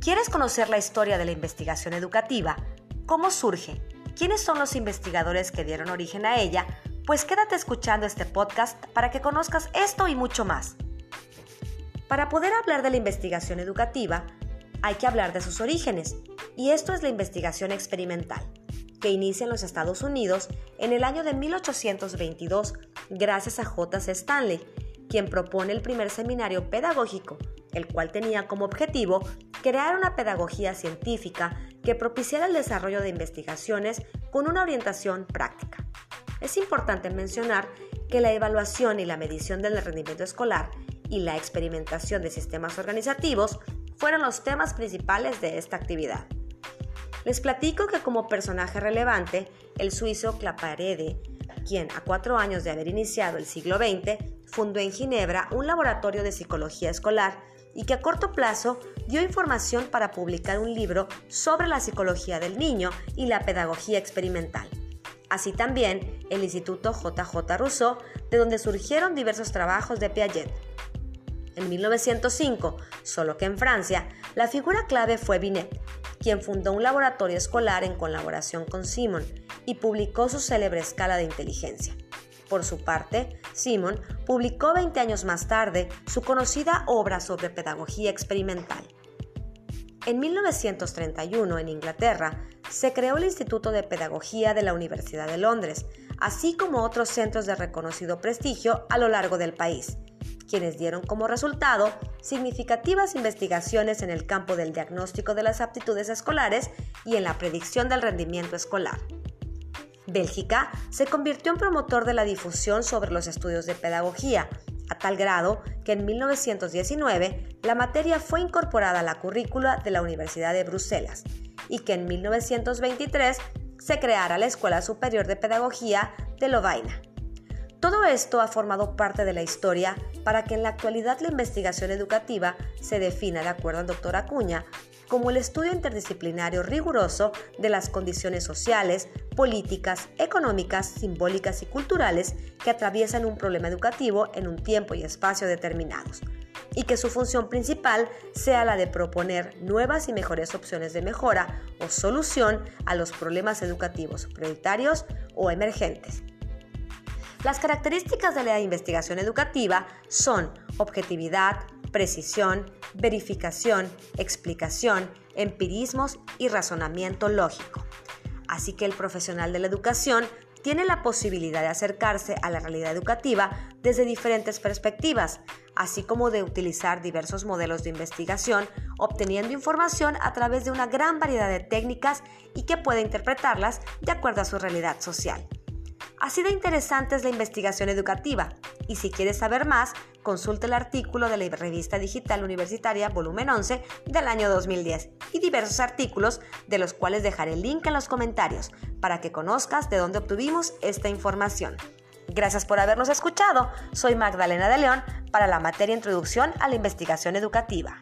¿Quieres conocer la historia de la investigación educativa? ¿Cómo surge? ¿Quiénes son los investigadores que dieron origen a ella? Pues quédate escuchando este podcast para que conozcas esto y mucho más. Para poder hablar de la investigación educativa, hay que hablar de sus orígenes, y esto es la investigación experimental, que inicia en los Estados Unidos en el año de 1822 gracias a J.C. Stanley, quien propone el primer seminario pedagógico, el cual tenía como objetivo crear una pedagogía científica que propiciara el desarrollo de investigaciones con una orientación práctica. Es importante mencionar que la evaluación y la medición del rendimiento escolar y la experimentación de sistemas organizativos fueron los temas principales de esta actividad. Les platico que como personaje relevante, el suizo Claparede, quien a cuatro años de haber iniciado el siglo XX, fundó en Ginebra un laboratorio de psicología escolar y que a corto plazo dio información para publicar un libro sobre la psicología del niño y la pedagogía experimental. Así también el Instituto JJ Rousseau, de donde surgieron diversos trabajos de Piaget. En 1905, solo que en Francia, la figura clave fue Binet, quien fundó un laboratorio escolar en colaboración con Simon y publicó su célebre escala de inteligencia. Por su parte, Simon publicó 20 años más tarde su conocida obra sobre pedagogía experimental. En 1931, en Inglaterra, se creó el Instituto de Pedagogía de la Universidad de Londres, así como otros centros de reconocido prestigio a lo largo del país, quienes dieron como resultado significativas investigaciones en el campo del diagnóstico de las aptitudes escolares y en la predicción del rendimiento escolar. Bélgica se convirtió en promotor de la difusión sobre los estudios de pedagogía, a tal grado que en 1919 la materia fue incorporada a la currícula de la Universidad de Bruselas y que en 1923 se creara la Escuela Superior de Pedagogía de Lovaina. Todo esto ha formado parte de la historia para que en la actualidad la investigación educativa se defina, de acuerdo al doctor Acuña, como el estudio interdisciplinario riguroso de las condiciones sociales, políticas, económicas, simbólicas y culturales que atraviesan un problema educativo en un tiempo y espacio determinados, y que su función principal sea la de proponer nuevas y mejores opciones de mejora o solución a los problemas educativos prioritarios o emergentes. Las características de la investigación educativa son objetividad, precisión, verificación, explicación, empirismos y razonamiento lógico. Así que el profesional de la educación tiene la posibilidad de acercarse a la realidad educativa desde diferentes perspectivas, así como de utilizar diversos modelos de investigación, obteniendo información a través de una gran variedad de técnicas y que puede interpretarlas de acuerdo a su realidad social. Así de interesante es la investigación educativa y si quieres saber más, consulta el artículo de la revista digital universitaria volumen 11 del año 2010 y diversos artículos de los cuales dejaré el link en los comentarios para que conozcas de dónde obtuvimos esta información. Gracias por habernos escuchado. Soy Magdalena de León para la materia Introducción a la Investigación Educativa.